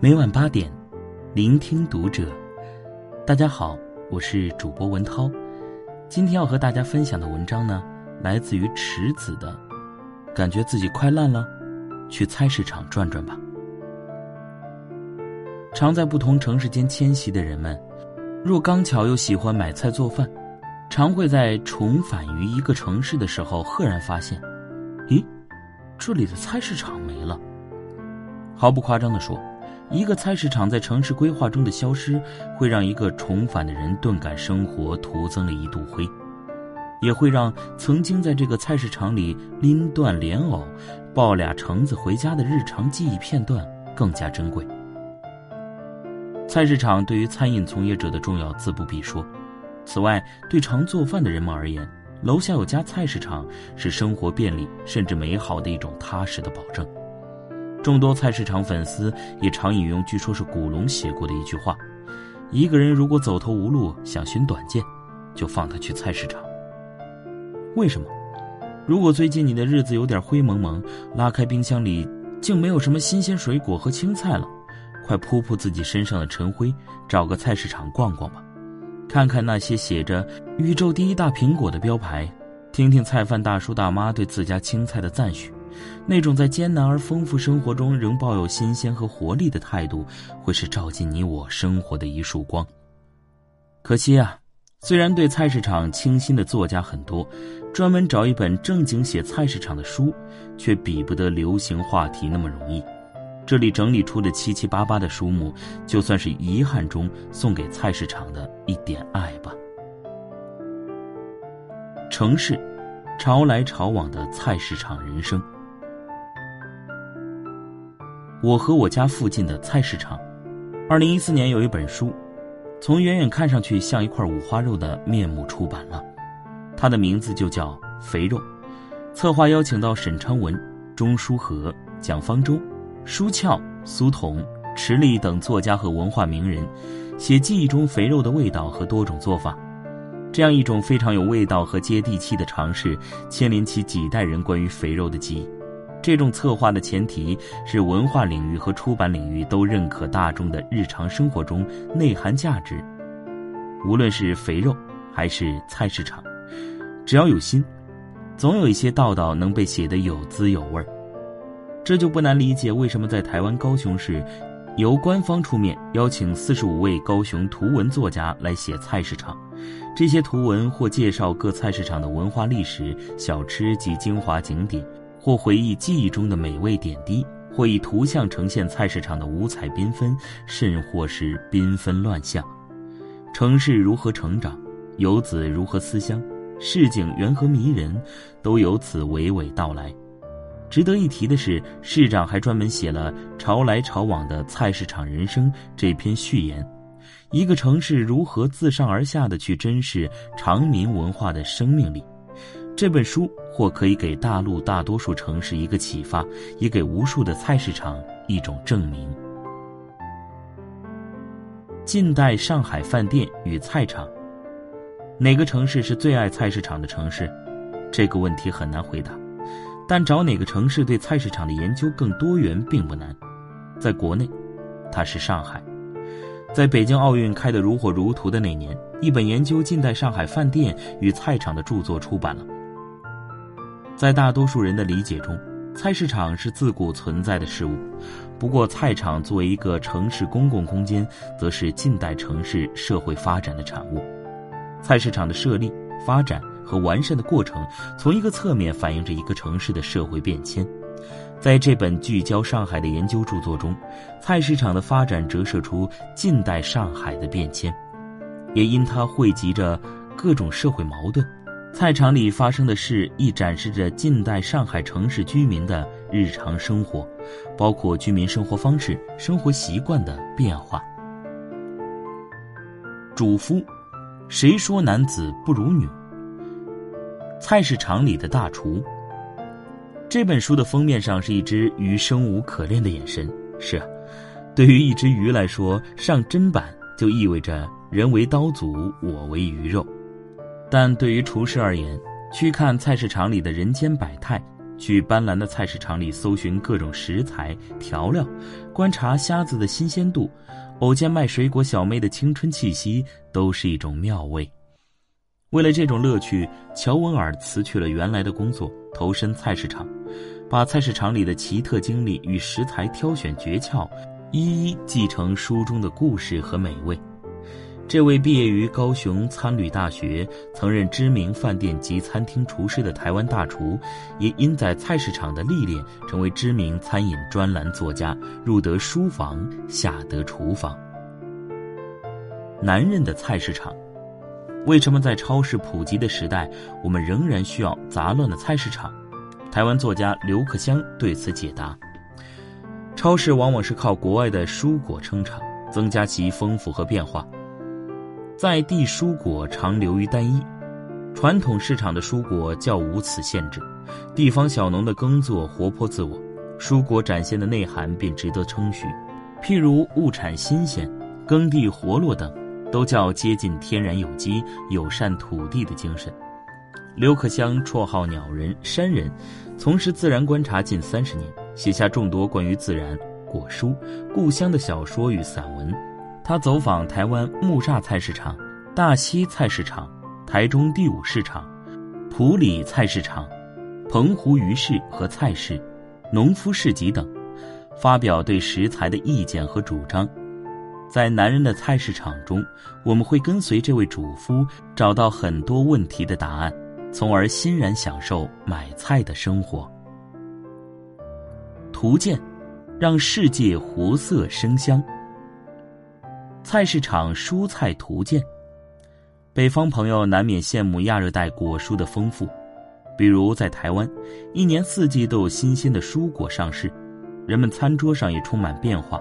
每晚八点，聆听读者。大家好，我是主播文涛。今天要和大家分享的文章呢，来自于池子的。感觉自己快烂了，去菜市场转转吧。常在不同城市间迁徙的人们，若刚巧又喜欢买菜做饭，常会在重返于一个城市的时候，赫然发现，咦，这里的菜市场没了。毫不夸张的说。一个菜市场在城市规划中的消失，会让一个重返的人顿感生活徒增了一度灰，也会让曾经在这个菜市场里拎断莲藕、抱俩橙子回家的日常记忆片段更加珍贵。菜市场对于餐饮从业者的重要自不必说，此外，对常做饭的人们而言，楼下有家菜市场是生活便利甚至美好的一种踏实的保证。众多菜市场粉丝也常引用，据说是古龙写过的一句话：“一个人如果走投无路，想寻短见，就放他去菜市场。”为什么？如果最近你的日子有点灰蒙蒙，拉开冰箱里竟没有什么新鲜水果和青菜了，快扑扑自己身上的尘灰，找个菜市场逛逛吧，看看那些写着“宇宙第一大苹果”的标牌，听听菜贩大叔大妈对自家青菜的赞许。那种在艰难而丰富生活中仍抱有新鲜和活力的态度，会是照进你我生活的一束光。可惜啊，虽然对菜市场倾心的作家很多，专门找一本正经写菜市场的书，却比不得流行话题那么容易。这里整理出的七七八八的书目，就算是遗憾中送给菜市场的一点爱吧。城市，潮来潮往的菜市场人生。我和我家附近的菜市场，二零一四年有一本书，从远远看上去像一块五花肉的面目出版了，它的名字就叫《肥肉》，策划邀请到沈昌文、钟书和、蒋方舟、舒翘、苏童、池莉等作家和文化名人，写记忆中肥肉的味道和多种做法，这样一种非常有味道和接地气的尝试，牵连起几代人关于肥肉的记忆。这种策划的前提是文化领域和出版领域都认可大众的日常生活中内涵价值。无论是肥肉还是菜市场，只要有心，总有一些道道能被写得有滋有味儿。这就不难理解为什么在台湾高雄市，由官方出面邀请四十五位高雄图文作家来写菜市场。这些图文或介绍各菜市场的文化历史、小吃及精华景点。或回忆记忆中的美味点滴，或以图像呈现菜市场的五彩缤纷，甚或是缤纷乱象。城市如何成长，游子如何思乡，市井缘何迷人，都由此娓娓道来。值得一提的是，市长还专门写了《潮来潮往的菜市场人生》这篇序言，一个城市如何自上而下的去珍视长民文化的生命力。这本书或可以给大陆大多数城市一个启发，也给无数的菜市场一种证明。近代上海饭店与菜场，哪个城市是最爱菜市场的城市？这个问题很难回答，但找哪个城市对菜市场的研究更多元并不难。在国内，它是上海。在北京奥运开得如火如荼的那年，一本研究近代上海饭店与菜场的著作出版了。在大多数人的理解中，菜市场是自古存在的事物。不过，菜场作为一个城市公共空间，则是近代城市社会发展的产物。菜市场的设立、发展和完善的过程，从一个侧面反映着一个城市的社会变迁。在这本聚焦上海的研究著作中，菜市场的发展折射出近代上海的变迁，也因它汇集着各种社会矛盾。菜场里发生的事，亦展示着近代上海城市居民的日常生活，包括居民生活方式、生活习惯的变化。主夫，谁说男子不如女？菜市场里的大厨。这本书的封面上是一只鱼生无可恋的眼神。是，对于一只鱼来说，上砧板就意味着人为刀俎，我为鱼肉。但对于厨师而言，去看菜市场里的人间百态，去斑斓的菜市场里搜寻各种食材调料，观察虾子的新鲜度，偶见卖水果小妹的青春气息，都是一种妙味。为了这种乐趣，乔文尔辞去了原来的工作，投身菜市场，把菜市场里的奇特经历与食材挑选诀窍，一一继承书中的故事和美味。这位毕业于高雄参旅大学、曾任知名饭店及餐厅厨师的台湾大厨，也因在菜市场的历练，成为知名餐饮专栏作家，入得书房，下得厨房。男人的菜市场，为什么在超市普及的时代，我们仍然需要杂乱的菜市场？台湾作家刘克襄对此解答：超市往往是靠国外的蔬果撑场，增加其丰富和变化。在地蔬果常流于单一，传统市场的蔬果较无此限制，地方小农的耕作活泼自我，蔬果展现的内涵便值得称许。譬如物产新鲜、耕地活络等，都较接近天然有机、友善土地的精神。刘克襄绰号鸟人、山人，从事自然观察近三十年，写下众多关于自然、果蔬、故乡的小说与散文。他走访台湾木栅菜市场、大溪菜市场、台中第五市场、埔里菜市场、澎湖鱼市和菜市、农夫市集等，发表对食材的意见和主张。在男人的菜市场中，我们会跟随这位主夫找到很多问题的答案，从而欣然享受买菜的生活。图鉴，让世界活色生香。菜市场蔬菜图鉴，北方朋友难免羡慕亚热带果蔬的丰富，比如在台湾，一年四季都有新鲜的蔬果上市，人们餐桌上也充满变化。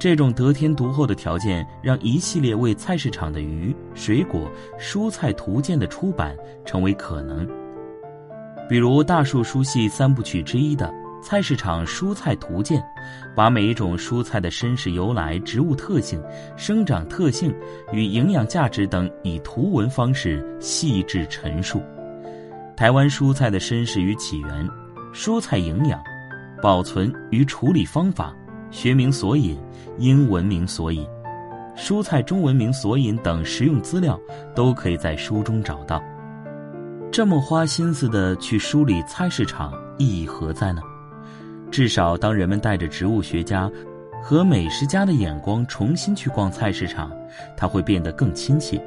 这种得天独厚的条件，让一系列为菜市场的鱼、水果、蔬菜图鉴的出版成为可能。比如大树书系三部曲之一的。菜市场蔬菜图鉴，把每一种蔬菜的身世由来、植物特性、生长特性与营养价值等，以图文方式细致陈述。台湾蔬菜的身世与起源、蔬菜营养、保存与处理方法、学名索引、英文名索引、蔬菜中文名索引等实用资料，都可以在书中找到。这么花心思的去梳理菜市场，意义何在呢？至少，当人们带着植物学家和美食家的眼光重新去逛菜市场，它会变得更亲切，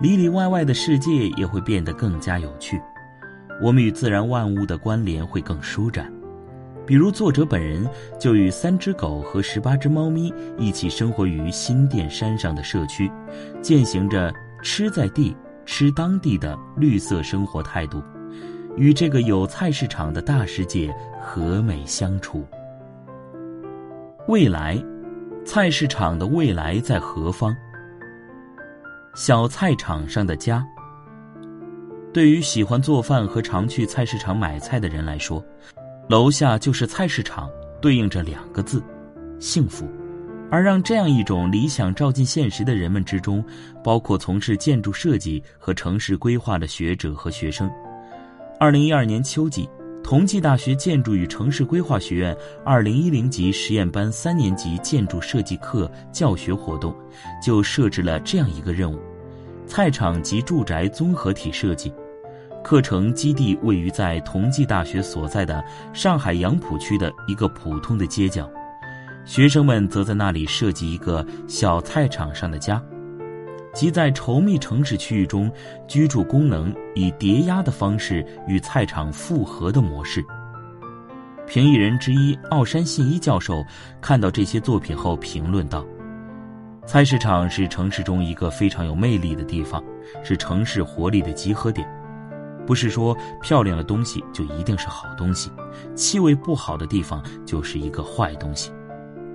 里里外外的世界也会变得更加有趣。我们与自然万物的关联会更舒展。比如，作者本人就与三只狗和十八只猫咪一起生活于新店山上的社区，践行着“吃在地、吃当地”的绿色生活态度。与这个有菜市场的大世界和美相处。未来，菜市场的未来在何方？小菜场上的家。对于喜欢做饭和常去菜市场买菜的人来说，楼下就是菜市场，对应着两个字：幸福。而让这样一种理想照进现实的人们之中，包括从事建筑设计和城市规划的学者和学生。二零一二年秋季，同济大学建筑与城市规划学院二零一零级实验班三年级建筑设计课教学活动，就设置了这样一个任务：菜场及住宅综合体设计。课程基地位于在同济大学所在的上海杨浦区的一个普通的街角，学生们则在那里设计一个小菜场上的家。即在稠密城市区域中，居住功能以叠压的方式与菜场复合的模式。评议人之一奥山信一教授看到这些作品后评论道：“菜市场是城市中一个非常有魅力的地方，是城市活力的集合点。不是说漂亮的东西就一定是好东西，气味不好的地方就是一个坏东西，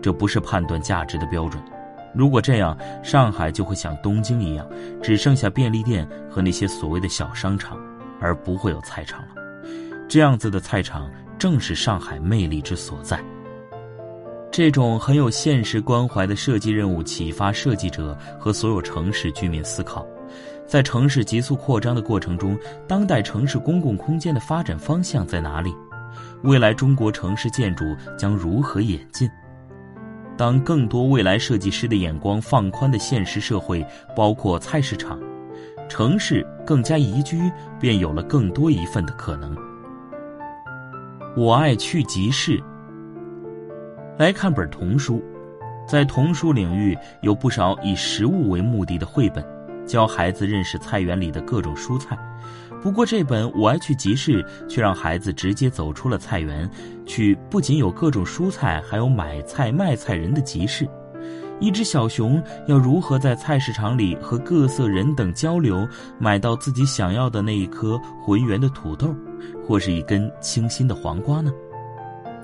这不是判断价值的标准。”如果这样，上海就会像东京一样，只剩下便利店和那些所谓的小商场，而不会有菜场了。这样子的菜场正是上海魅力之所在。这种很有现实关怀的设计任务，启发设计者和所有城市居民思考，在城市急速扩张的过程中，当代城市公共空间的发展方向在哪里？未来中国城市建筑将如何演进？当更多未来设计师的眼光放宽的现实社会，包括菜市场，城市更加宜居，便有了更多一份的可能。我爱去集市。来看本童书，在童书领域有不少以食物为目的的绘本，教孩子认识菜园里的各种蔬菜。不过这本《我爱去集市》却让孩子直接走出了菜园，去不仅有各种蔬菜，还有买菜卖菜人的集市。一只小熊要如何在菜市场里和各色人等交流，买到自己想要的那一颗浑圆的土豆，或是一根清新的黄瓜呢？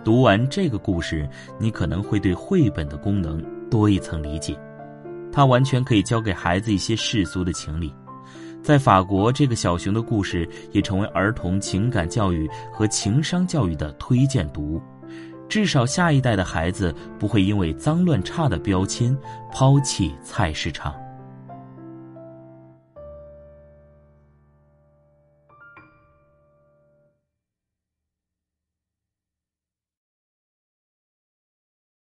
读完这个故事，你可能会对绘本的功能多一层理解。它完全可以教给孩子一些世俗的情理。在法国，这个小熊的故事也成为儿童情感教育和情商教育的推荐读物。至少下一代的孩子不会因为脏乱差的标签抛弃菜市场。